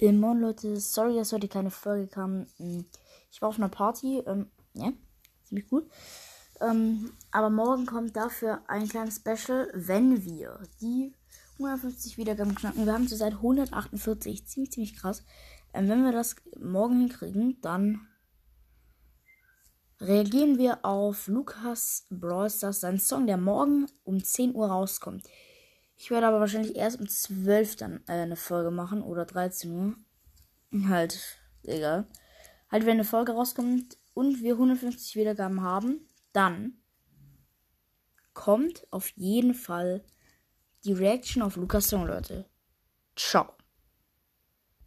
Äh, moin Leute, sorry, dass heute keine Folge kam. Hm, ich war auf einer Party, ähm, ja, ziemlich gut. Ähm, aber morgen kommt dafür ein kleines Special, wenn wir die 150 Wiedergaben knacken. Wir haben zurzeit 148, ziemlich, ziemlich krass. Ähm, wenn wir das morgen hinkriegen, dann reagieren wir auf Lukas Brawl Stars, sein Song, der morgen um 10 Uhr rauskommt. Ich werde aber wahrscheinlich erst um 12 dann äh, eine Folge machen oder 13 Uhr. Halt, egal. Halt, wenn eine Folge rauskommt und wir 150 Wiedergaben haben, dann kommt auf jeden Fall die Reaction auf Lukas Song, Leute. Ciao.